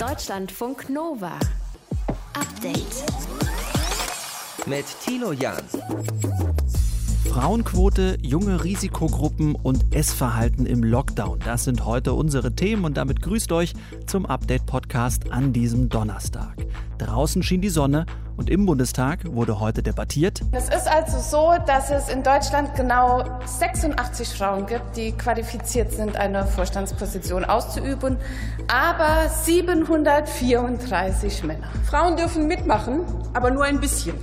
Deutschlandfunk Nova. Update. Mit Tilo Jan. Frauenquote, junge Risikogruppen und Essverhalten im Lockdown. Das sind heute unsere Themen und damit grüßt euch zum Update-Podcast an diesem Donnerstag. Draußen schien die Sonne und im Bundestag wurde heute debattiert. Es ist also so, dass es in Deutschland genau 86 Frauen gibt, die qualifiziert sind, eine Vorstandsposition auszuüben, aber 734 Männer. Frauen dürfen mitmachen, aber nur ein bisschen.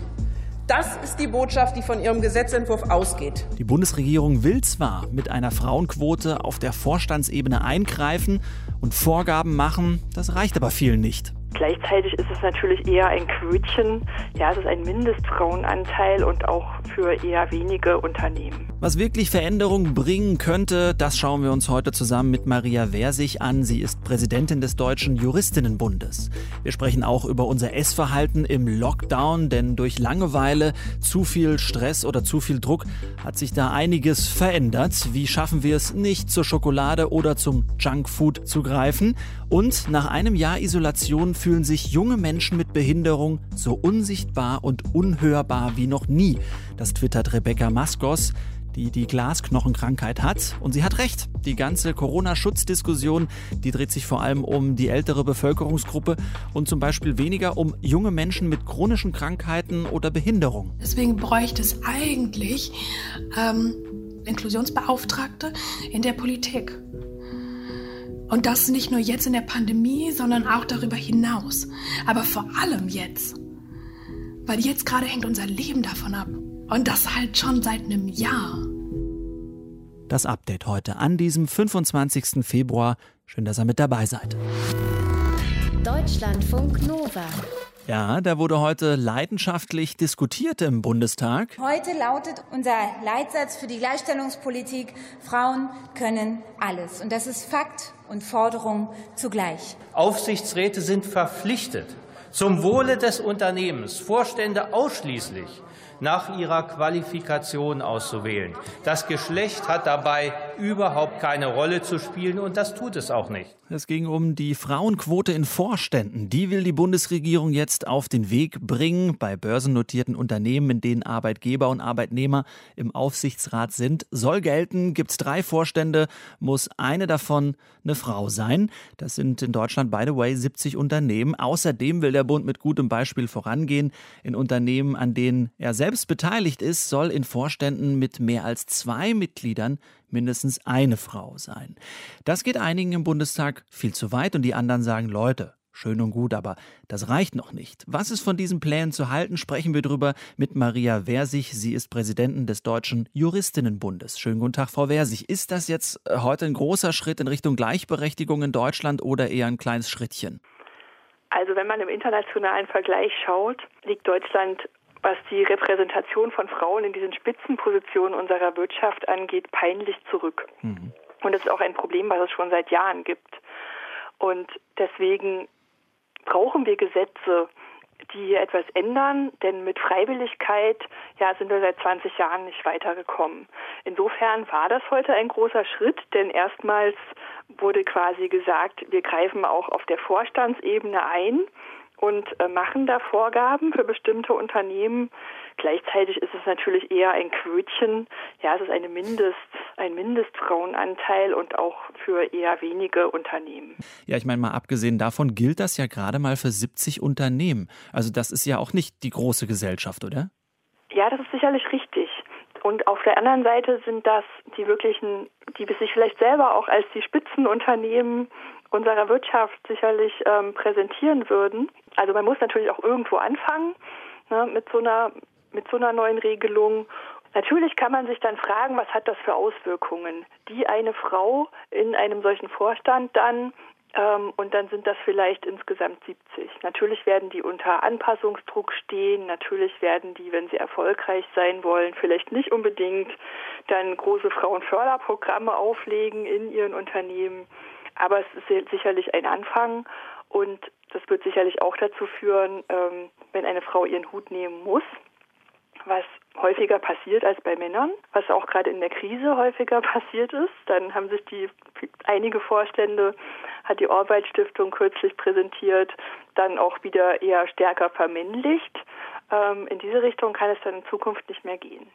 Das ist die Botschaft, die von ihrem Gesetzentwurf ausgeht. Die Bundesregierung will zwar mit einer Frauenquote auf der Vorstandsebene eingreifen und Vorgaben machen, das reicht aber vielen nicht. Gleichzeitig ist es natürlich eher ein Quötchen. Ja, es ist ein Mindestfrauenanteil und auch für eher wenige Unternehmen. Was wirklich Veränderungen bringen könnte, das schauen wir uns heute zusammen mit Maria Versich an. Sie ist Präsidentin des Deutschen Juristinnenbundes. Wir sprechen auch über unser Essverhalten im Lockdown, denn durch Langeweile, zu viel Stress oder zu viel Druck hat sich da einiges verändert. Wie schaffen wir es nicht zur Schokolade oder zum Junkfood zu greifen? Und nach einem Jahr Isolation fühlen sich junge Menschen mit Behinderung so unsichtbar und unhörbar wie noch nie. Das twittert Rebecca Maskos die die Glasknochenkrankheit hat. Und sie hat recht. Die ganze Corona-Schutzdiskussion, die dreht sich vor allem um die ältere Bevölkerungsgruppe und zum Beispiel weniger um junge Menschen mit chronischen Krankheiten oder Behinderung. Deswegen bräuchte es eigentlich ähm, Inklusionsbeauftragte in der Politik. Und das nicht nur jetzt in der Pandemie, sondern auch darüber hinaus. Aber vor allem jetzt. Weil jetzt gerade hängt unser Leben davon ab. Und das halt schon seit einem Jahr. Das Update heute an diesem 25. Februar. Schön, dass ihr mit dabei seid. Deutschlandfunk Nova. Ja, da wurde heute leidenschaftlich diskutiert im Bundestag. Heute lautet unser Leitsatz für die Gleichstellungspolitik, Frauen können alles. Und das ist Fakt und Forderung zugleich. Aufsichtsräte sind verpflichtet, zum Wohle des Unternehmens Vorstände ausschließlich nach ihrer Qualifikation auszuwählen. Das Geschlecht hat dabei überhaupt keine Rolle zu spielen und das tut es auch nicht. Es ging um die Frauenquote in Vorständen. Die will die Bundesregierung jetzt auf den Weg bringen. Bei börsennotierten Unternehmen, in denen Arbeitgeber und Arbeitnehmer im Aufsichtsrat sind, soll gelten, gibt es drei Vorstände, muss eine davon eine Frau sein. Das sind in Deutschland, by the way, 70 Unternehmen. Außerdem will der Bund mit gutem Beispiel vorangehen. In Unternehmen, an denen er selbst beteiligt ist, soll in Vorständen mit mehr als zwei Mitgliedern mindestens eine Frau sein. Das geht einigen im Bundestag viel zu weit und die anderen sagen, Leute, Schön und gut, aber das reicht noch nicht. Was ist von diesen Plänen zu halten, sprechen wir drüber mit Maria Versich. Sie ist Präsidentin des Deutschen Juristinnenbundes. Schönen guten Tag, Frau Versich. Ist das jetzt äh, heute ein großer Schritt in Richtung Gleichberechtigung in Deutschland oder eher ein kleines Schrittchen? Also wenn man im internationalen Vergleich schaut, liegt Deutschland was die Repräsentation von Frauen in diesen Spitzenpositionen unserer Wirtschaft angeht, peinlich zurück. Mhm. Und das ist auch ein Problem, was es schon seit Jahren gibt. Und deswegen brauchen wir Gesetze, die hier etwas ändern, denn mit Freiwilligkeit ja, sind wir seit 20 Jahren nicht weitergekommen. Insofern war das heute ein großer Schritt, denn erstmals wurde quasi gesagt, wir greifen auch auf der Vorstandsebene ein und äh, machen da Vorgaben für bestimmte Unternehmen. Gleichzeitig ist es natürlich eher ein Quötchen. Ja, es ist eine Mindest, ein Mindestfrauenanteil und auch für eher wenige Unternehmen. Ja, ich meine mal abgesehen davon gilt das ja gerade mal für 70 Unternehmen. Also das ist ja auch nicht die große Gesellschaft, oder? Ja, das ist sicherlich richtig. Und auf der anderen Seite sind das die wirklichen, die sich vielleicht selber auch als die Spitzenunternehmen unserer Wirtschaft sicherlich ähm, präsentieren würden. Also man muss natürlich auch irgendwo anfangen ne, mit so einer mit so einer neuen Regelung. Natürlich kann man sich dann fragen, was hat das für Auswirkungen, die eine Frau in einem solchen Vorstand dann ähm, und dann sind das vielleicht insgesamt 70. Natürlich werden die unter Anpassungsdruck stehen. Natürlich werden die, wenn sie erfolgreich sein wollen, vielleicht nicht unbedingt dann große Frauenförderprogramme auflegen in ihren Unternehmen. Aber es ist sicherlich ein Anfang und das wird sicherlich auch dazu führen, ähm, wenn eine Frau ihren Hut nehmen muss, was häufiger passiert als bei Männern, was auch gerade in der Krise häufiger passiert ist. Dann haben sich die einige Vorstände, hat die Orwell Stiftung kürzlich präsentiert, dann auch wieder eher stärker vermännlicht. Ähm, in diese Richtung kann es dann in Zukunft nicht mehr gehen.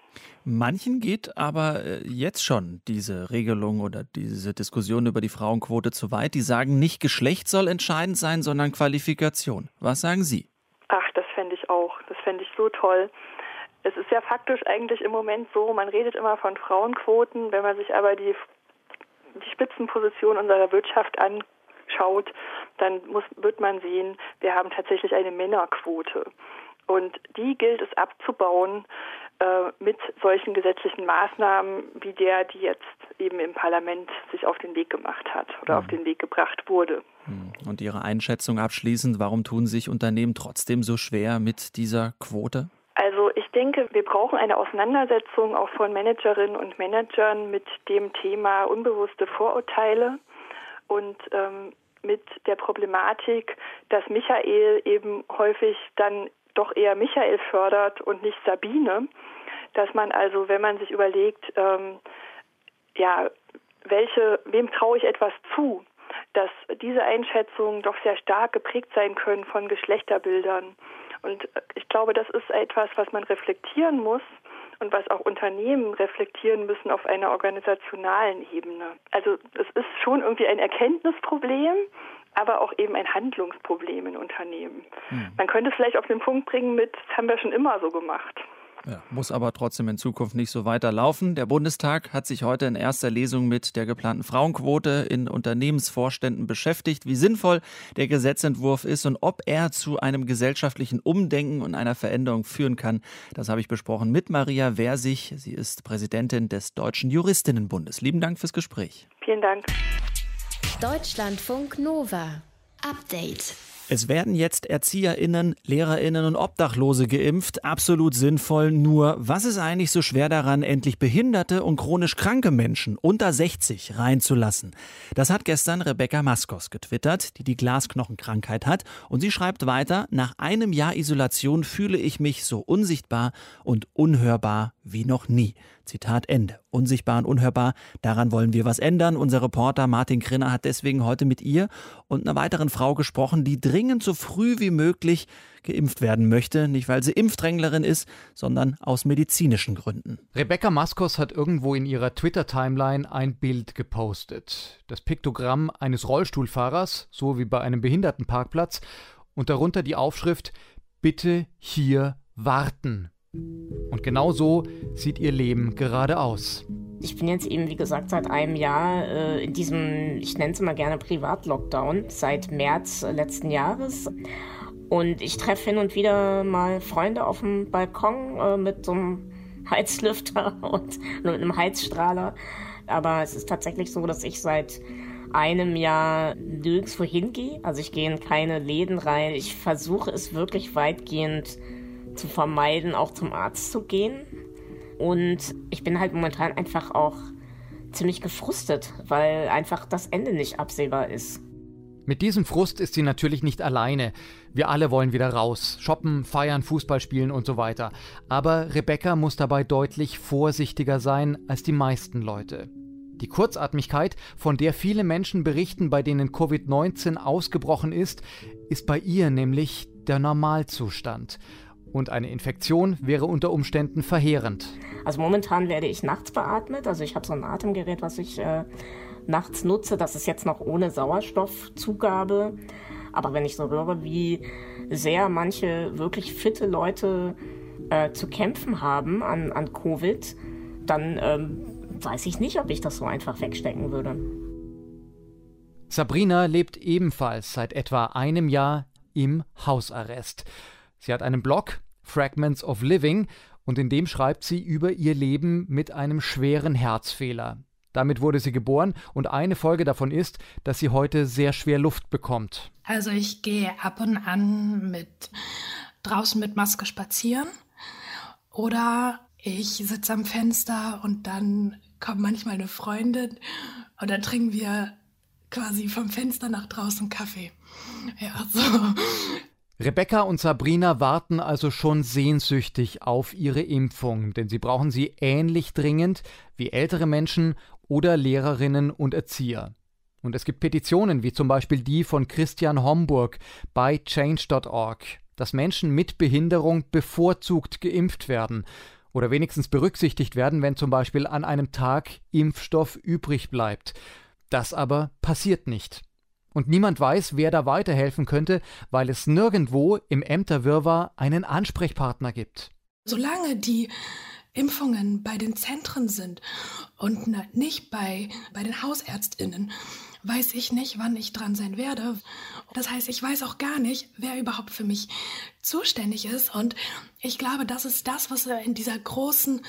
Manchen geht aber äh, jetzt schon diese Regelung oder diese Diskussion über die Frauenquote zu weit. Die sagen, nicht Geschlecht soll entscheidend sein, sondern Qualifikation. Was sagen Sie? Ach, das fände ich auch. Das fände ich so toll. Es ist ja faktisch eigentlich im Moment so, man redet immer von Frauenquoten, wenn man sich aber die, die Spitzenposition unserer Wirtschaft anschaut, dann muss, wird man sehen, wir haben tatsächlich eine Männerquote. Und die gilt es abzubauen äh, mit solchen gesetzlichen Maßnahmen wie der, die jetzt eben im Parlament sich auf den Weg gemacht hat oder mhm. auf den Weg gebracht wurde. Mhm. Und Ihre Einschätzung abschließend, warum tun sich Unternehmen trotzdem so schwer mit dieser Quote? Also ich denke, wir brauchen eine Auseinandersetzung auch von Managerinnen und Managern mit dem Thema unbewusste Vorurteile und ähm, mit der Problematik, dass Michael eben häufig dann doch eher Michael fördert und nicht Sabine, dass man also, wenn man sich überlegt, ähm, ja, welche, wem traue ich etwas zu, dass diese Einschätzungen doch sehr stark geprägt sein können von Geschlechterbildern. Und ich glaube, das ist etwas, was man reflektieren muss und was auch Unternehmen reflektieren müssen auf einer organisationalen Ebene. Also es ist schon irgendwie ein Erkenntnisproblem, aber auch eben ein Handlungsproblem in Unternehmen. Hm. Man könnte es vielleicht auf den Punkt bringen mit, das haben wir schon immer so gemacht. Ja, muss aber trotzdem in Zukunft nicht so weiterlaufen. Der Bundestag hat sich heute in erster Lesung mit der geplanten Frauenquote in Unternehmensvorständen beschäftigt, wie sinnvoll der Gesetzentwurf ist und ob er zu einem gesellschaftlichen Umdenken und einer Veränderung führen kann. Das habe ich besprochen mit Maria Versich. Sie ist Präsidentin des Deutschen Juristinnenbundes. Lieben Dank fürs Gespräch. Vielen Dank. Deutschlandfunk Nova. Update. Es werden jetzt ErzieherInnen, LehrerInnen und Obdachlose geimpft. Absolut sinnvoll. Nur, was ist eigentlich so schwer daran, endlich behinderte und chronisch kranke Menschen unter 60 reinzulassen? Das hat gestern Rebecca Maskos getwittert, die die Glasknochenkrankheit hat. Und sie schreibt weiter, nach einem Jahr Isolation fühle ich mich so unsichtbar und unhörbar wie noch nie. Zitat Ende. Unsichtbar und unhörbar, daran wollen wir was ändern. Unser Reporter Martin Krinner hat deswegen heute mit ihr und einer weiteren Frau gesprochen, die dringend so früh wie möglich geimpft werden möchte. Nicht, weil sie Impfdränglerin ist, sondern aus medizinischen Gründen. Rebecca Maskos hat irgendwo in ihrer Twitter-Timeline ein Bild gepostet. Das Piktogramm eines Rollstuhlfahrers, so wie bei einem Behindertenparkplatz, und darunter die Aufschrift Bitte hier warten. Und genau so sieht ihr Leben gerade aus. Ich bin jetzt eben, wie gesagt, seit einem Jahr äh, in diesem, ich nenne es mal gerne Privat-Lockdown, seit März letzten Jahres. Und ich treffe hin und wieder mal Freunde auf dem Balkon äh, mit so einem Heizlüfter und mit einem Heizstrahler. Aber es ist tatsächlich so, dass ich seit einem Jahr nirgendwo hingehe. Also ich gehe in keine Läden rein. Ich versuche es wirklich weitgehend zu vermeiden, auch zum Arzt zu gehen. Und ich bin halt momentan einfach auch ziemlich gefrustet, weil einfach das Ende nicht absehbar ist. Mit diesem Frust ist sie natürlich nicht alleine. Wir alle wollen wieder raus, shoppen, feiern, Fußball spielen und so weiter. Aber Rebecca muss dabei deutlich vorsichtiger sein als die meisten Leute. Die Kurzatmigkeit, von der viele Menschen berichten, bei denen Covid-19 ausgebrochen ist, ist bei ihr nämlich der Normalzustand. Und eine Infektion wäre unter Umständen verheerend. Also momentan werde ich nachts beatmet. Also ich habe so ein Atemgerät, was ich äh, nachts nutze. Das ist jetzt noch ohne Sauerstoffzugabe. Aber wenn ich so höre, wie sehr manche wirklich fitte Leute äh, zu kämpfen haben an, an Covid, dann ähm, weiß ich nicht, ob ich das so einfach wegstecken würde. Sabrina lebt ebenfalls seit etwa einem Jahr im Hausarrest. Sie hat einen Blog, Fragments of Living, und in dem schreibt sie über ihr Leben mit einem schweren Herzfehler. Damit wurde sie geboren und eine Folge davon ist, dass sie heute sehr schwer Luft bekommt. Also ich gehe ab und an mit draußen mit Maske spazieren oder ich sitze am Fenster und dann kommt manchmal eine Freundin und dann trinken wir quasi vom Fenster nach draußen Kaffee. Ja, so. Rebecca und Sabrina warten also schon sehnsüchtig auf ihre Impfung, denn sie brauchen sie ähnlich dringend wie ältere Menschen oder Lehrerinnen und Erzieher. Und es gibt Petitionen wie zum Beispiel die von Christian Homburg bei change.org, dass Menschen mit Behinderung bevorzugt geimpft werden oder wenigstens berücksichtigt werden, wenn zum Beispiel an einem Tag Impfstoff übrig bleibt. Das aber passiert nicht. Und niemand weiß, wer da weiterhelfen könnte, weil es nirgendwo im Ämterwirrwarr einen Ansprechpartner gibt. Solange die Impfungen bei den Zentren sind und nicht bei, bei den Hausärztinnen, weiß ich nicht, wann ich dran sein werde. Das heißt, ich weiß auch gar nicht, wer überhaupt für mich zuständig ist. Und ich glaube, das ist das, was in dieser großen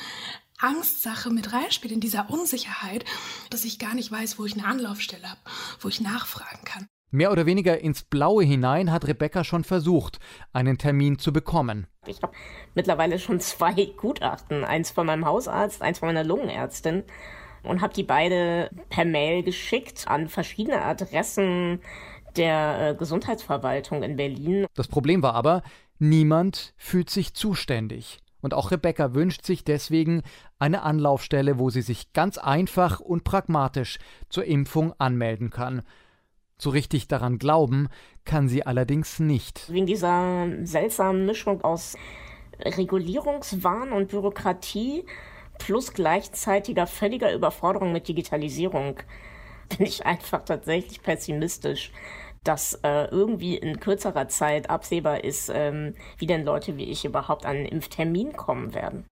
Angstsache mit reinspielt, in dieser Unsicherheit, dass ich gar nicht weiß, wo ich eine Anlaufstelle habe, wo ich nachfragen kann. Mehr oder weniger ins Blaue hinein hat Rebecca schon versucht, einen Termin zu bekommen. Ich habe mittlerweile schon zwei Gutachten, eins von meinem Hausarzt, eins von meiner Lungenärztin und habe die beide per Mail geschickt an verschiedene Adressen der äh, Gesundheitsverwaltung in Berlin. Das Problem war aber, niemand fühlt sich zuständig. Und auch Rebecca wünscht sich deswegen eine Anlaufstelle, wo sie sich ganz einfach und pragmatisch zur Impfung anmelden kann. So richtig daran glauben kann sie allerdings nicht. Wegen dieser seltsamen Mischung aus Regulierungswahn und Bürokratie plus gleichzeitiger völliger Überforderung mit Digitalisierung bin ich einfach tatsächlich pessimistisch dass äh, irgendwie in kürzerer Zeit absehbar ist, ähm, wie denn Leute wie ich überhaupt an einen Impftermin kommen werden.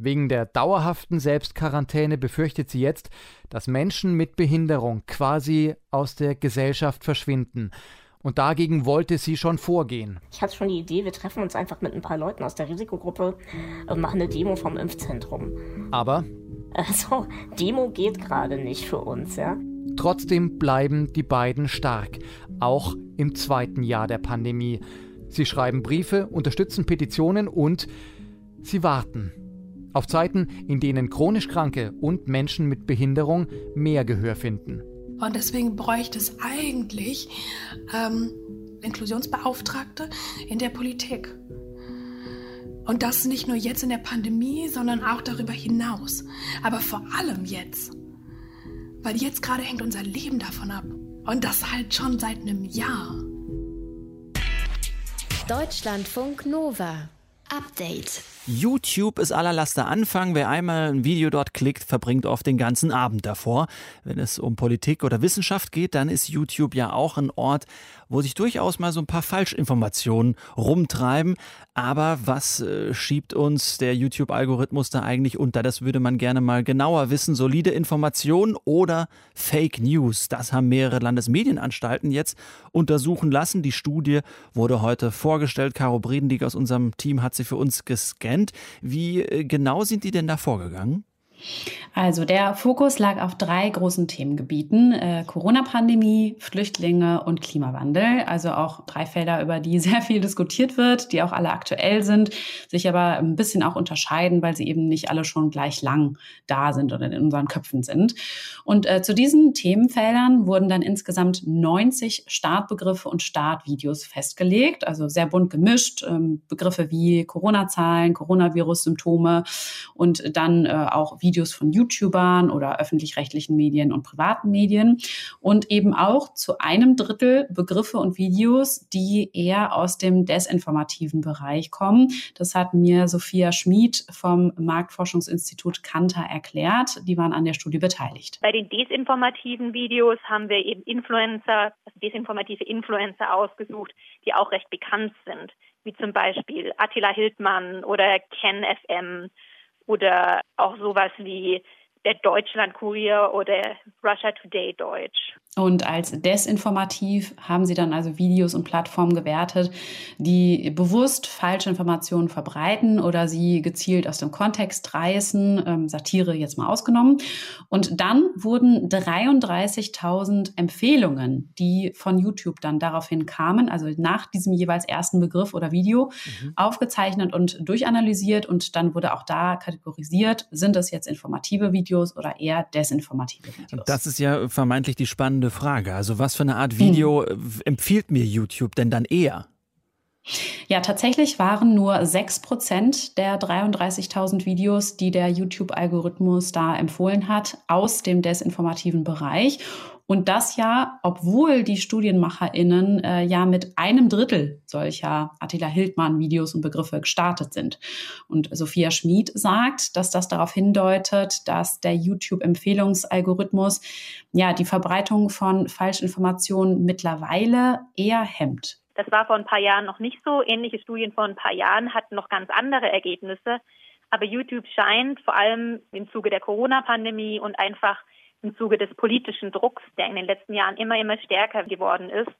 Wegen der dauerhaften Selbstquarantäne befürchtet sie jetzt, dass Menschen mit Behinderung quasi aus der Gesellschaft verschwinden. Und dagegen wollte sie schon vorgehen. Ich hatte schon die Idee, wir treffen uns einfach mit ein paar Leuten aus der Risikogruppe und machen eine Demo vom Impfzentrum. Aber? Also, Demo geht gerade nicht für uns, ja. Trotzdem bleiben die beiden stark, auch im zweiten Jahr der Pandemie. Sie schreiben Briefe, unterstützen Petitionen und sie warten. Auf Zeiten, in denen chronisch Kranke und Menschen mit Behinderung mehr Gehör finden. Und deswegen bräuchte es eigentlich ähm, Inklusionsbeauftragte in der Politik. Und das nicht nur jetzt in der Pandemie, sondern auch darüber hinaus. Aber vor allem jetzt. Weil jetzt gerade hängt unser Leben davon ab. Und das halt schon seit einem Jahr. Deutschlandfunk Nova. Update. YouTube ist aller Laster Anfang. Wer einmal ein Video dort klickt, verbringt oft den ganzen Abend davor. Wenn es um Politik oder Wissenschaft geht, dann ist YouTube ja auch ein Ort, wo sich durchaus mal so ein paar Falschinformationen rumtreiben. Aber was äh, schiebt uns der YouTube-Algorithmus da eigentlich unter? Das würde man gerne mal genauer wissen. Solide Informationen oder Fake News? Das haben mehrere Landesmedienanstalten jetzt untersuchen lassen. Die Studie wurde heute vorgestellt. Caro Bredendieck aus unserem Team hat sie für uns gescannt. Wie äh, genau sind die denn da vorgegangen? Also der Fokus lag auf drei großen Themengebieten. Äh, Corona-Pandemie, Flüchtlinge und Klimawandel. Also auch drei Felder, über die sehr viel diskutiert wird, die auch alle aktuell sind, sich aber ein bisschen auch unterscheiden, weil sie eben nicht alle schon gleich lang da sind oder in unseren Köpfen sind. Und äh, zu diesen Themenfeldern wurden dann insgesamt 90 Startbegriffe und Startvideos festgelegt. Also sehr bunt gemischt. Ähm, Begriffe wie Corona-Zahlen, Coronavirus-Symptome und dann äh, auch Videos von YouTubern oder öffentlich-rechtlichen Medien und privaten Medien und eben auch zu einem Drittel Begriffe und Videos, die eher aus dem desinformativen Bereich kommen. Das hat mir Sophia Schmid vom Marktforschungsinstitut Kantar erklärt. Die waren an der Studie beteiligt. Bei den desinformativen Videos haben wir eben Influencer, also desinformative Influencer ausgesucht, die auch recht bekannt sind, wie zum Beispiel Attila Hildmann oder Ken FM oder auch sowas wie der Deutschlandkurier oder Russia Today Deutsch. Und als desinformativ haben sie dann also Videos und Plattformen gewertet, die bewusst falsche Informationen verbreiten oder sie gezielt aus dem Kontext reißen, ähm, Satire jetzt mal ausgenommen. Und dann wurden 33.000 Empfehlungen, die von YouTube dann daraufhin kamen, also nach diesem jeweils ersten Begriff oder Video, mhm. aufgezeichnet und durchanalysiert. Und dann wurde auch da kategorisiert, sind das jetzt informative Videos oder eher desinformative Videos. Das ist ja vermeintlich die spannende Frage. Also was für eine Art Video hm. empfiehlt mir YouTube denn dann eher? Ja, tatsächlich waren nur 6 Prozent der 33.000 Videos, die der YouTube-Algorithmus da empfohlen hat, aus dem desinformativen Bereich. Und das ja, obwohl die StudienmacherInnen äh, ja mit einem Drittel solcher Attila Hildmann-Videos und Begriffe gestartet sind. Und Sophia Schmid sagt, dass das darauf hindeutet, dass der YouTube-Empfehlungsalgorithmus ja die Verbreitung von Falschinformationen mittlerweile eher hemmt. Das war vor ein paar Jahren noch nicht so. Ähnliche Studien vor ein paar Jahren hatten noch ganz andere Ergebnisse. Aber YouTube scheint vor allem im Zuge der Corona-Pandemie und einfach im Zuge des politischen Drucks, der in den letzten Jahren immer, immer stärker geworden ist,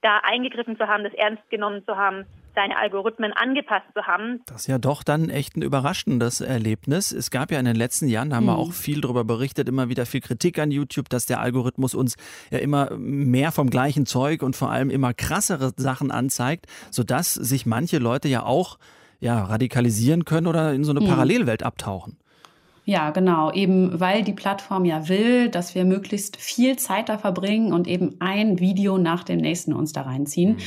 da eingegriffen zu haben, das ernst genommen zu haben, seine Algorithmen angepasst zu haben. Das ist ja doch dann echt ein überraschendes Erlebnis. Es gab ja in den letzten Jahren, da haben mhm. wir auch viel darüber berichtet, immer wieder viel Kritik an YouTube, dass der Algorithmus uns ja immer mehr vom gleichen Zeug und vor allem immer krassere Sachen anzeigt, sodass sich manche Leute ja auch ja, radikalisieren können oder in so eine mhm. Parallelwelt abtauchen. Ja, genau. Eben weil die Plattform ja will, dass wir möglichst viel Zeit da verbringen und eben ein Video nach dem nächsten uns da reinziehen. Mhm.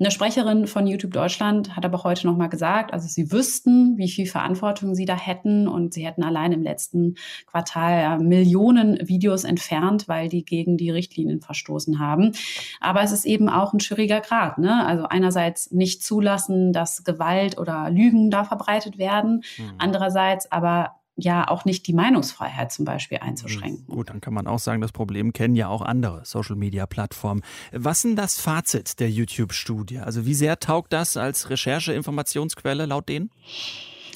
Eine Sprecherin von YouTube Deutschland hat aber heute nochmal gesagt, also sie wüssten, wie viel Verantwortung sie da hätten und sie hätten allein im letzten Quartal Millionen Videos entfernt, weil die gegen die Richtlinien verstoßen haben. Aber es ist eben auch ein schwieriger Grad. Ne? Also einerseits nicht zulassen, dass Gewalt oder Lügen da verbreitet werden. Mhm. Andererseits aber ja auch nicht die Meinungsfreiheit zum Beispiel einzuschränken. Gut, dann kann man auch sagen, das Problem kennen ja auch andere Social-Media-Plattformen. Was ist denn das Fazit der YouTube-Studie? Also wie sehr taugt das als Recherche-Informationsquelle laut denen?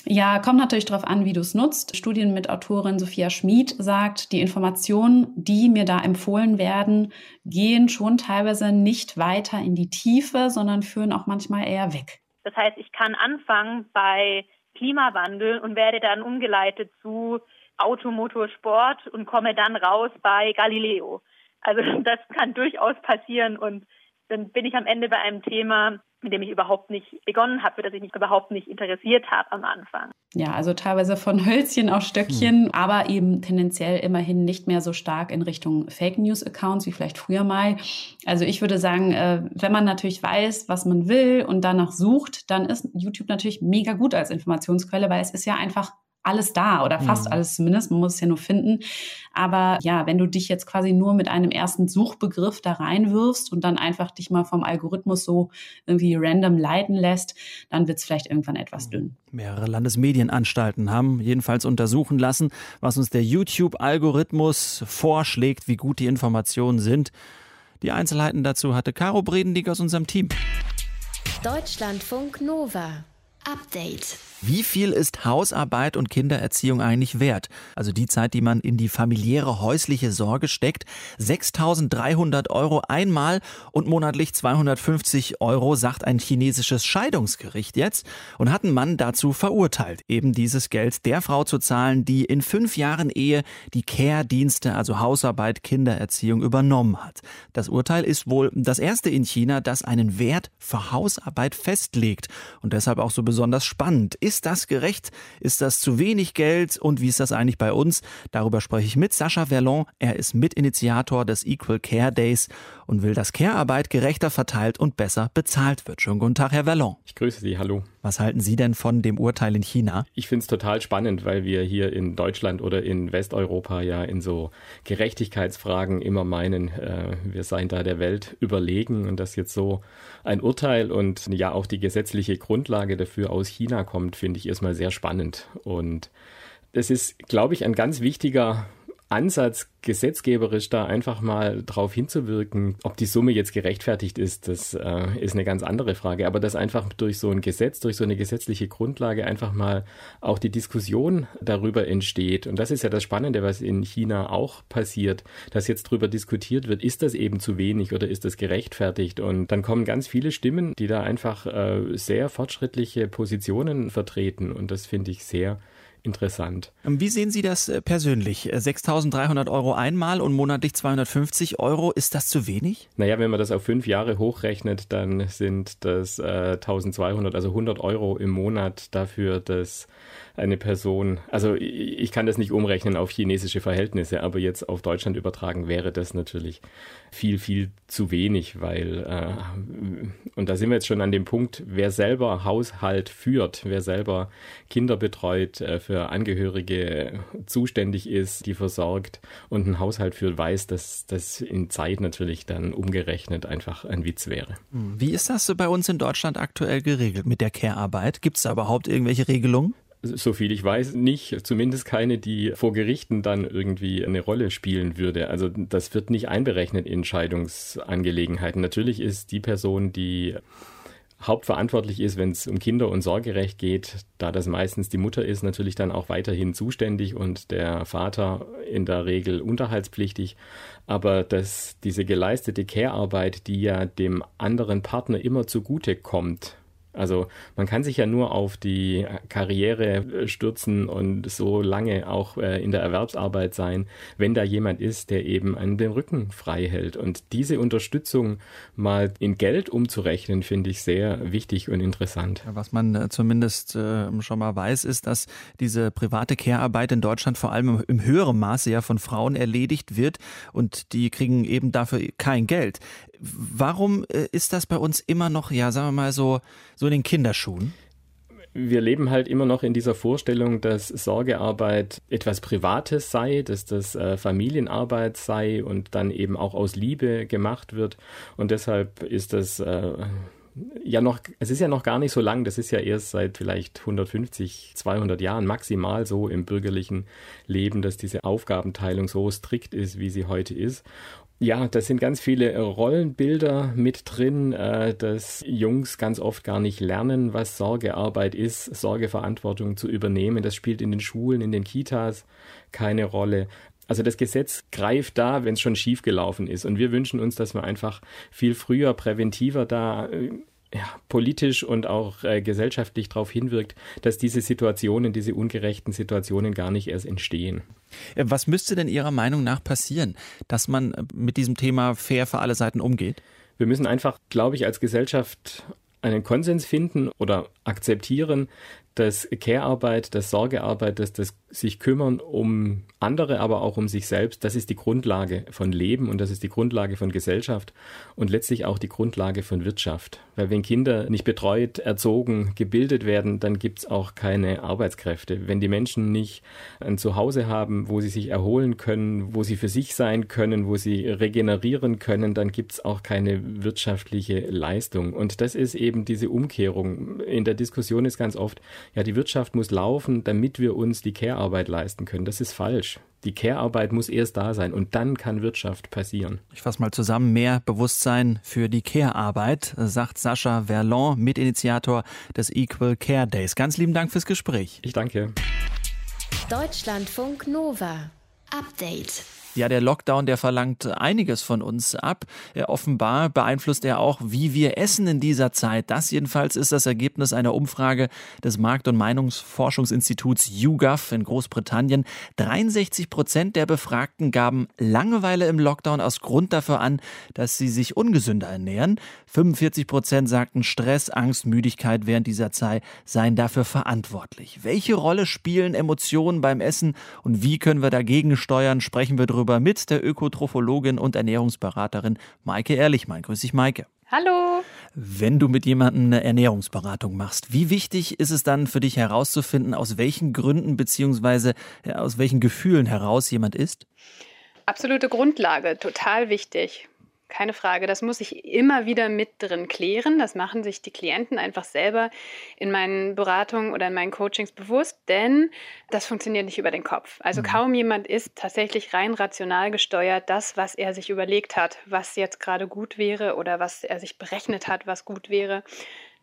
Ja, kommt natürlich darauf an, wie du es nutzt. Studien mit Autorin Sophia Schmid sagt, die Informationen, die mir da empfohlen werden, gehen schon teilweise nicht weiter in die Tiefe, sondern führen auch manchmal eher weg. Das heißt, ich kann anfangen bei Klimawandel und werde dann umgeleitet zu Automotorsport und komme dann raus bei Galileo. Also das kann durchaus passieren und dann bin ich am Ende bei einem Thema, mit dem ich überhaupt nicht begonnen habe, für das ich mich überhaupt nicht interessiert habe am Anfang. Ja, also teilweise von Hölzchen auf Stöckchen, hm. aber eben tendenziell immerhin nicht mehr so stark in Richtung Fake News Accounts wie vielleicht früher mal. Also ich würde sagen, äh, wenn man natürlich weiß, was man will und danach sucht, dann ist YouTube natürlich mega gut als Informationsquelle, weil es ist ja einfach alles da oder fast mhm. alles zumindest. Man muss es ja nur finden. Aber ja, wenn du dich jetzt quasi nur mit einem ersten Suchbegriff da reinwirfst und dann einfach dich mal vom Algorithmus so irgendwie random leiten lässt, dann wird es vielleicht irgendwann etwas dünn. Mehrere Landesmedienanstalten haben jedenfalls untersuchen lassen, was uns der YouTube-Algorithmus vorschlägt, wie gut die Informationen sind. Die Einzelheiten dazu hatte Caro Bredendieck aus unserem Team. Deutschlandfunk Nova. Update. Wie viel ist Hausarbeit und Kindererziehung eigentlich wert? Also die Zeit, die man in die familiäre häusliche Sorge steckt. 6.300 Euro einmal und monatlich 250 Euro, sagt ein chinesisches Scheidungsgericht jetzt und hat einen Mann dazu verurteilt, eben dieses Geld der Frau zu zahlen, die in fünf Jahren Ehe die Care-Dienste, also Hausarbeit, Kindererziehung übernommen hat. Das Urteil ist wohl das erste in China, das einen Wert für Hausarbeit festlegt und deshalb auch so besonders spannend. Ist das gerecht? Ist das zu wenig Geld? Und wie ist das eigentlich bei uns? Darüber spreche ich mit Sascha Verlon. Er ist Mitinitiator des Equal Care Days und will, dass Care-Arbeit gerechter verteilt und besser bezahlt wird. Schönen guten Tag, Herr Verlon. Ich grüße Sie, hallo. Was halten Sie denn von dem Urteil in China? Ich finde es total spannend, weil wir hier in Deutschland oder in Westeuropa ja in so Gerechtigkeitsfragen immer meinen, äh, wir seien da der Welt überlegen und dass jetzt so ein Urteil und ja auch die gesetzliche Grundlage dafür aus China kommt, finde ich erstmal sehr spannend. Und das ist, glaube ich, ein ganz wichtiger Ansatz, gesetzgeberisch da einfach mal drauf hinzuwirken, ob die Summe jetzt gerechtfertigt ist, das äh, ist eine ganz andere Frage. Aber dass einfach durch so ein Gesetz, durch so eine gesetzliche Grundlage einfach mal auch die Diskussion darüber entsteht. Und das ist ja das Spannende, was in China auch passiert, dass jetzt darüber diskutiert wird, ist das eben zu wenig oder ist das gerechtfertigt? Und dann kommen ganz viele Stimmen, die da einfach äh, sehr fortschrittliche Positionen vertreten. Und das finde ich sehr interessant. Wie sehen Sie das äh, persönlich? 6.300 äh, Euro einmal und monatlich 250 Euro, ist das zu wenig? Naja, wenn man das auf fünf Jahre hochrechnet, dann sind das äh, 1.200, also 100 Euro im Monat dafür, dass eine Person, also ich kann das nicht umrechnen auf chinesische Verhältnisse, aber jetzt auf Deutschland übertragen wäre das natürlich viel, viel zu wenig, weil, äh, und da sind wir jetzt schon an dem Punkt, wer selber Haushalt führt, wer selber Kinder betreut, äh, für Angehörige zuständig ist, die versorgt und einen Haushalt führt, weiß, dass das in Zeit natürlich dann umgerechnet einfach ein Witz wäre. Wie ist das bei uns in Deutschland aktuell geregelt mit der Care-Arbeit? Gibt es da überhaupt irgendwelche Regelungen? So viel ich weiß, nicht. Zumindest keine, die vor Gerichten dann irgendwie eine Rolle spielen würde. Also das wird nicht einberechnet in Scheidungsangelegenheiten. Natürlich ist die Person, die hauptverantwortlich ist, wenn es um Kinder- und Sorgerecht geht, da das meistens die Mutter ist, natürlich dann auch weiterhin zuständig und der Vater in der Regel unterhaltspflichtig. Aber dass diese geleistete Care-Arbeit, die ja dem anderen Partner immer zugute kommt, also man kann sich ja nur auf die Karriere stürzen und so lange auch äh, in der Erwerbsarbeit sein, wenn da jemand ist, der eben einen den Rücken frei hält. Und diese Unterstützung mal in Geld umzurechnen, finde ich sehr wichtig und interessant. Was man äh, zumindest äh, schon mal weiß, ist, dass diese private Care-Arbeit in Deutschland vor allem im höheren Maße ja von Frauen erledigt wird und die kriegen eben dafür kein Geld. Warum ist das bei uns immer noch, ja, sagen wir mal so, so in den Kinderschuhen? wir leben halt immer noch in dieser Vorstellung, dass Sorgearbeit etwas Privates sei, dass das äh, Familienarbeit sei und dann eben auch aus Liebe gemacht wird. Und deshalb ist das äh, ja noch, es ist ja noch gar nicht so lang, das ist ja erst seit vielleicht 150, 200 Jahren maximal so im bürgerlichen Leben, dass diese Aufgabenteilung so strikt ist, wie sie heute ist. Ja, da sind ganz viele Rollenbilder mit drin, äh, dass Jungs ganz oft gar nicht lernen, was Sorgearbeit ist, Sorgeverantwortung zu übernehmen. Das spielt in den Schulen, in den Kitas keine Rolle. Also das Gesetz greift da, wenn es schon schiefgelaufen ist. Und wir wünschen uns, dass man einfach viel früher, präventiver da äh, ja, politisch und auch äh, gesellschaftlich darauf hinwirkt, dass diese Situationen, diese ungerechten Situationen gar nicht erst entstehen. Äh, was müsste denn Ihrer Meinung nach passieren, dass man äh, mit diesem Thema fair für alle Seiten umgeht? Wir müssen einfach, glaube ich, als Gesellschaft einen Konsens finden oder akzeptieren, dass Care-Arbeit, dass Sorgearbeit, dass das sich kümmern um andere, aber auch um sich selbst, das ist die Grundlage von Leben und das ist die Grundlage von Gesellschaft und letztlich auch die Grundlage von Wirtschaft. Weil wenn Kinder nicht betreut, erzogen, gebildet werden, dann gibt es auch keine Arbeitskräfte. Wenn die Menschen nicht ein Zuhause haben, wo sie sich erholen können, wo sie für sich sein können, wo sie regenerieren können, dann gibt es auch keine wirtschaftliche Leistung. Und das ist eben diese Umkehrung. In der Diskussion ist ganz oft, ja, die Wirtschaft muss laufen, damit wir uns die Care-Arbeit leisten können. Das ist falsch. Die Care-Arbeit muss erst da sein und dann kann Wirtschaft passieren. Ich fasse mal zusammen, mehr Bewusstsein für die Care-Arbeit, sagt Sascha Verlon, Mitinitiator des Equal Care Days. Ganz lieben Dank fürs Gespräch. Ich danke. Deutschlandfunk Nova. Update. Ja, der Lockdown, der verlangt einiges von uns ab. Er offenbar beeinflusst er auch, wie wir essen in dieser Zeit. Das jedenfalls ist das Ergebnis einer Umfrage des Markt- und Meinungsforschungsinstituts YouGov in Großbritannien. 63 Prozent der Befragten gaben Langeweile im Lockdown aus Grund dafür an, dass sie sich ungesünder ernähren. 45 Prozent sagten, Stress, Angst, Müdigkeit während dieser Zeit seien dafür verantwortlich. Welche Rolle spielen Emotionen beim Essen und wie können wir dagegen steuern? Sprechen wir darüber darüber mit der Ökotrophologin und Ernährungsberaterin Maike Ehrlichmann. Grüß dich, Maike. Hallo. Wenn du mit jemandem eine Ernährungsberatung machst, wie wichtig ist es dann für dich herauszufinden, aus welchen Gründen bzw. aus welchen Gefühlen heraus jemand ist? Absolute Grundlage, total wichtig. Keine Frage, das muss ich immer wieder mit drin klären. Das machen sich die Klienten einfach selber in meinen Beratungen oder in meinen Coachings bewusst, denn das funktioniert nicht über den Kopf. Also mhm. kaum jemand ist tatsächlich rein rational gesteuert, das, was er sich überlegt hat, was jetzt gerade gut wäre oder was er sich berechnet hat, was gut wäre.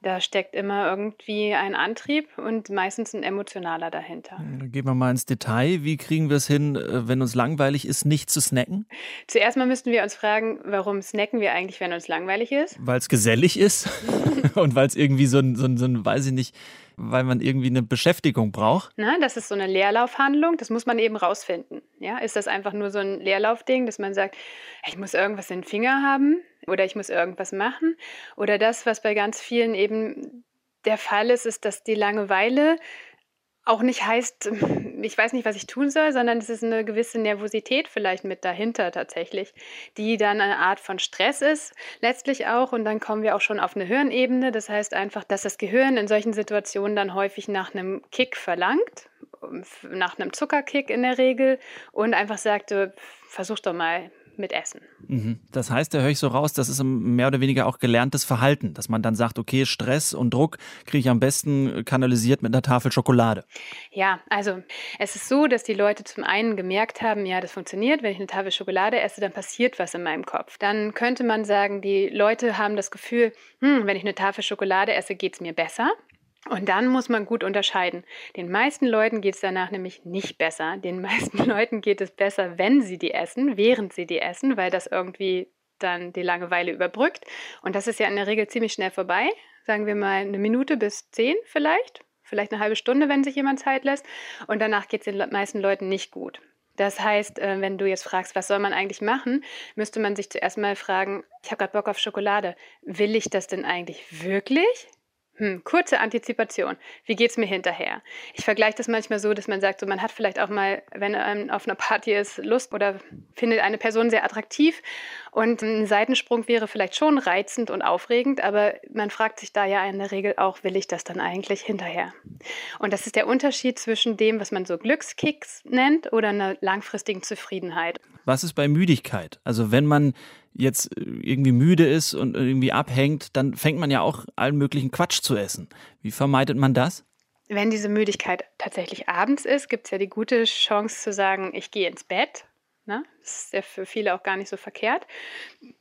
Da steckt immer irgendwie ein Antrieb und meistens ein emotionaler dahinter. Gehen wir mal ins Detail. Wie kriegen wir es hin, äh, wenn uns langweilig ist, nicht zu snacken? Zuerst mal müssten wir uns fragen, warum snacken wir eigentlich, wenn uns langweilig ist? Weil es gesellig ist und weil es irgendwie so ein, so, ein, so ein, weiß ich nicht, weil man irgendwie eine Beschäftigung braucht? Na, das ist so eine Leerlaufhandlung, das muss man eben rausfinden. Ja, ist das einfach nur so ein Leerlaufding, dass man sagt, ich muss irgendwas in den Finger haben oder ich muss irgendwas machen? Oder das, was bei ganz vielen eben der Fall ist, ist, dass die Langeweile auch nicht heißt, ich weiß nicht, was ich tun soll, sondern es ist eine gewisse Nervosität vielleicht mit dahinter tatsächlich, die dann eine Art von Stress ist, letztlich auch. Und dann kommen wir auch schon auf eine Hirnebene. Das heißt einfach, dass das Gehirn in solchen Situationen dann häufig nach einem Kick verlangt, nach einem Zuckerkick in der Regel und einfach sagt, versuch doch mal mit Essen. Mhm. Das heißt, da höre ich so raus, das ist mehr oder weniger auch gelerntes Verhalten, dass man dann sagt, okay, Stress und Druck kriege ich am besten kanalisiert mit einer Tafel Schokolade. Ja, also es ist so, dass die Leute zum einen gemerkt haben, ja, das funktioniert, wenn ich eine Tafel Schokolade esse, dann passiert was in meinem Kopf. Dann könnte man sagen, die Leute haben das Gefühl, hm, wenn ich eine Tafel Schokolade esse, geht es mir besser. Und dann muss man gut unterscheiden. Den meisten Leuten geht es danach nämlich nicht besser. Den meisten Leuten geht es besser, wenn sie die essen, während sie die essen, weil das irgendwie dann die Langeweile überbrückt. Und das ist ja in der Regel ziemlich schnell vorbei. Sagen wir mal eine Minute bis zehn vielleicht. Vielleicht eine halbe Stunde, wenn sich jemand Zeit lässt. Und danach geht es den meisten Leuten nicht gut. Das heißt, äh, wenn du jetzt fragst, was soll man eigentlich machen, müsste man sich zuerst mal fragen, ich habe gerade Bock auf Schokolade. Will ich das denn eigentlich wirklich? Hm, kurze Antizipation. Wie geht es mir hinterher? Ich vergleiche das manchmal so, dass man sagt, so man hat vielleicht auch mal, wenn man auf einer Party ist, Lust oder findet eine Person sehr attraktiv und ein Seitensprung wäre vielleicht schon reizend und aufregend, aber man fragt sich da ja in der Regel auch, will ich das dann eigentlich hinterher? Und das ist der Unterschied zwischen dem, was man so Glückskicks nennt oder einer langfristigen Zufriedenheit. Was ist bei Müdigkeit? Also wenn man jetzt äh, irgendwie müde ist und irgendwie abhängt, dann fängt man ja auch allen möglichen Quatsch zu essen. Wie vermeidet man das? Wenn diese Müdigkeit tatsächlich abends ist, gibt es ja die gute Chance zu sagen, ich gehe ins Bett. Ne? Das ist ja für viele auch gar nicht so verkehrt.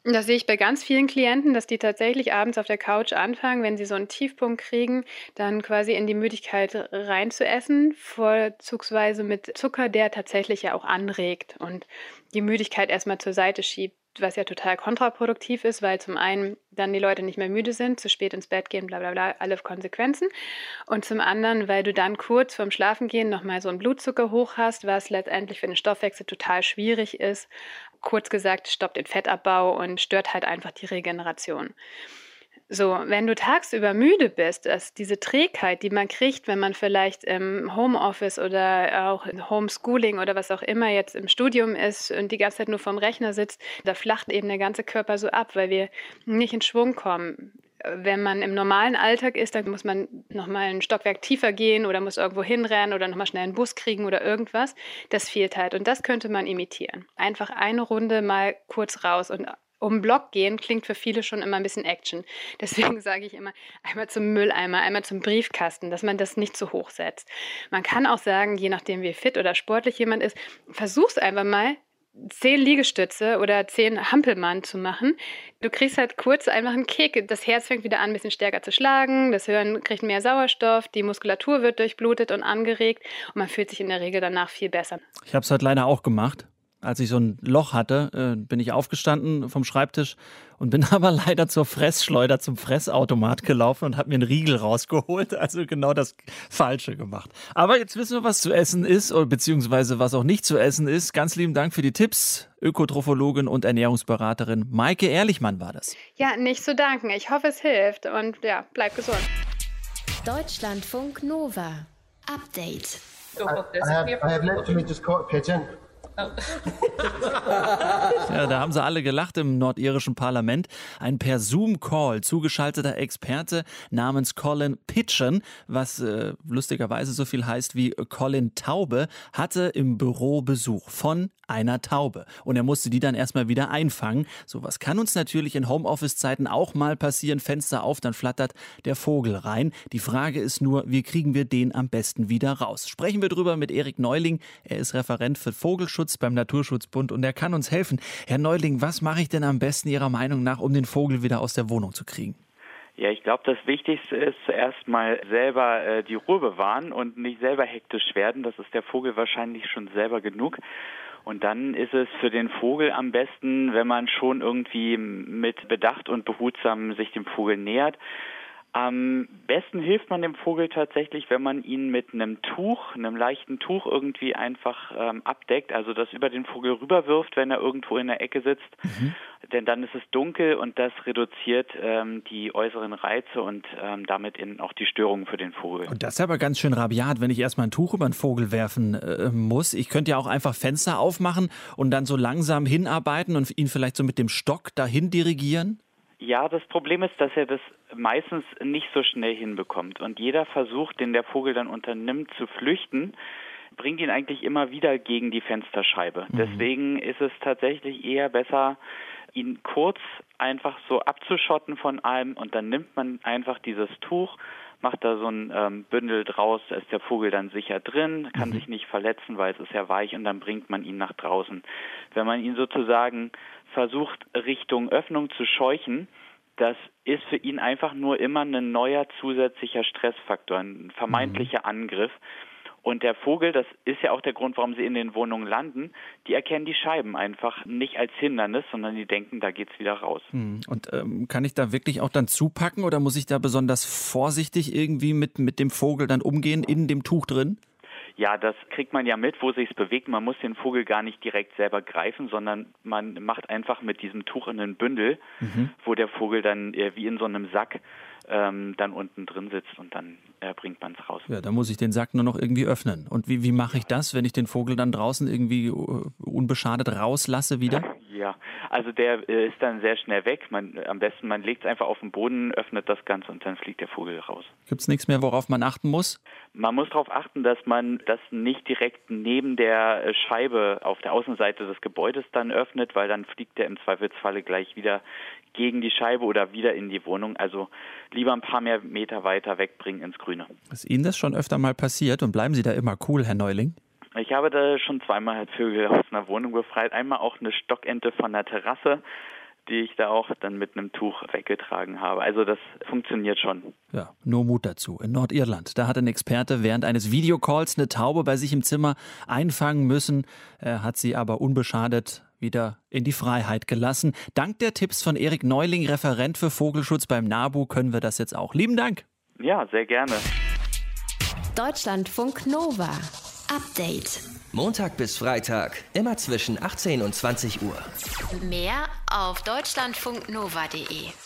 Das sehe ich bei ganz vielen Klienten, dass die tatsächlich abends auf der Couch anfangen, wenn sie so einen Tiefpunkt kriegen, dann quasi in die Müdigkeit reinzuessen, vorzugsweise mit Zucker, der tatsächlich ja auch anregt und die Müdigkeit erstmal zur Seite schiebt was ja total kontraproduktiv ist, weil zum einen dann die Leute nicht mehr müde sind, zu spät ins Bett gehen, bla bla bla, alle Konsequenzen. Und zum anderen, weil du dann kurz vorm Schlafengehen nochmal so einen Blutzucker hoch hast, was letztendlich für den Stoffwechsel total schwierig ist. Kurz gesagt, stoppt den Fettabbau und stört halt einfach die Regeneration. So, wenn du tagsüber müde bist, dass diese Trägheit, die man kriegt, wenn man vielleicht im Homeoffice oder auch im Homeschooling oder was auch immer jetzt im Studium ist und die ganze Zeit nur vorm Rechner sitzt, da flacht eben der ganze Körper so ab, weil wir nicht in Schwung kommen. Wenn man im normalen Alltag ist, dann muss man nochmal ein Stockwerk tiefer gehen oder muss irgendwo hinrennen oder nochmal schnell einen Bus kriegen oder irgendwas. Das fehlt halt und das könnte man imitieren. Einfach eine Runde mal kurz raus und um den Block gehen klingt für viele schon immer ein bisschen Action. Deswegen sage ich immer, einmal zum Mülleimer, einmal zum Briefkasten, dass man das nicht zu hoch setzt. Man kann auch sagen, je nachdem wie fit oder sportlich jemand ist, versuch's einfach mal, zehn Liegestütze oder zehn Hampelmann zu machen. Du kriegst halt kurz einfach einen Kick. Das Herz fängt wieder an, ein bisschen stärker zu schlagen, das Hirn kriegt mehr Sauerstoff, die Muskulatur wird durchblutet und angeregt und man fühlt sich in der Regel danach viel besser. Ich habe es heute leider auch gemacht als ich so ein Loch hatte, äh, bin ich aufgestanden vom Schreibtisch und bin aber leider zur Fressschleuder, zum Fressautomat gelaufen und habe mir einen Riegel rausgeholt. Also genau das Falsche gemacht. Aber jetzt wissen wir, was zu essen ist, beziehungsweise was auch nicht zu essen ist. Ganz lieben Dank für die Tipps. Ökotrophologin und Ernährungsberaterin Maike Ehrlichmann war das. Ja, nicht zu danken. Ich hoffe, es hilft und ja, bleib gesund. Deutschlandfunk Nova. Update. I, I have, I have literally just caught a pigeon. ja, da haben sie alle gelacht im nordirischen Parlament. Ein per Zoom-Call zugeschalteter Experte namens Colin Pitchen, was äh, lustigerweise so viel heißt wie Colin Taube, hatte im Büro Besuch von einer Taube. Und er musste die dann erstmal wieder einfangen. Sowas kann uns natürlich in Homeoffice-Zeiten auch mal passieren. Fenster auf, dann flattert der Vogel rein. Die Frage ist nur, wie kriegen wir den am besten wieder raus? Sprechen wir drüber mit Erik Neuling. Er ist Referent für Vogelschutz beim Naturschutzbund und er kann uns helfen. Herr Neuling, was mache ich denn am besten Ihrer Meinung nach, um den Vogel wieder aus der Wohnung zu kriegen? Ja, ich glaube, das Wichtigste ist zuerst mal selber äh, die Ruhe bewahren und nicht selber hektisch werden. Das ist der Vogel wahrscheinlich schon selber genug. Und dann ist es für den Vogel am besten, wenn man schon irgendwie mit Bedacht und behutsam sich dem Vogel nähert Am besten hilft man dem Vogel tatsächlich, wenn man ihn mit einem Tuch, einem leichten Tuch irgendwie einfach ähm, abdeckt, also das über den Vogel rüberwirft, wenn er irgendwo in der Ecke sitzt. Mhm. Denn dann ist es dunkel und das reduziert ähm, die äußeren Reize und ähm, damit in auch die Störungen für den Vogel. Und das ist aber ganz schön rabiat, wenn ich erstmal ein Tuch über den Vogel werfen äh, muss. Ich könnte ja auch einfach Fenster aufmachen und dann so langsam hinarbeiten und ihn vielleicht so mit dem Stock dahin dirigieren. Ja, das Problem ist, dass er das meistens nicht so schnell hinbekommt. Und jeder Versuch, den der Vogel dann unternimmt, zu flüchten, bringt ihn eigentlich immer wieder gegen die Fensterscheibe. Mhm. Deswegen ist es tatsächlich eher besser, ihn kurz einfach so abzuschotten von allem und dann nimmt man einfach dieses Tuch, macht da so ein ähm, Bündel draus, da ist der Vogel dann sicher drin, kann mhm. sich nicht verletzen, weil es ist ja weich und dann bringt man ihn nach draußen. Wenn man ihn sozusagen versucht, Richtung Öffnung zu scheuchen, das ist für ihn einfach nur immer ein neuer zusätzlicher Stressfaktor, ein vermeintlicher mhm. Angriff. Und der Vogel, das ist ja auch der Grund, warum sie in den Wohnungen landen, die erkennen die Scheiben einfach nicht als Hindernis, sondern die denken, da geht's wieder raus. Mhm. Und ähm, kann ich da wirklich auch dann zupacken oder muss ich da besonders vorsichtig irgendwie mit, mit dem Vogel dann umgehen in dem Tuch drin? Ja, das kriegt man ja mit, wo sich's bewegt. Man muss den Vogel gar nicht direkt selber greifen, sondern man macht einfach mit diesem Tuch in einen Bündel, mhm. wo der Vogel dann äh, wie in so einem Sack ähm, dann unten drin sitzt und dann äh, bringt man es raus. Ja, dann muss ich den Sack nur noch irgendwie öffnen. Und wie, wie mache ich das, wenn ich den Vogel dann draußen irgendwie uh, unbeschadet rauslasse wieder? Ja, also der äh, ist dann sehr schnell weg. Man, am besten, man legt es einfach auf den Boden, öffnet das Ganze und dann fliegt der Vogel raus. Gibt es nichts mehr, worauf man achten muss? Man muss darauf achten, dass man das nicht direkt neben der äh, Scheibe auf der Außenseite des Gebäudes dann öffnet, weil dann fliegt der im Zweifelsfalle gleich wieder gegen die Scheibe oder wieder in die Wohnung. Also lieber ein paar mehr Meter weiter wegbringen ins Grüne. Ist Ihnen das schon öfter mal passiert und bleiben Sie da immer cool, Herr Neuling? Ich habe da schon zweimal Vögel aus einer Wohnung befreit. Einmal auch eine Stockente von der Terrasse, die ich da auch dann mit einem Tuch weggetragen habe. Also das funktioniert schon. Ja, nur Mut dazu. In Nordirland, da hat ein Experte während eines Videocalls eine Taube bei sich im Zimmer einfangen müssen. Er hat sie aber unbeschadet wieder in die Freiheit gelassen. Dank der Tipps von Erik Neuling, Referent für Vogelschutz beim NABU, können wir das jetzt auch. Lieben Dank. Ja, sehr gerne. Deutschlandfunk Nova. Update. Montag bis Freitag, immer zwischen 18 und 20 Uhr. Mehr auf deutschlandfunknova.de.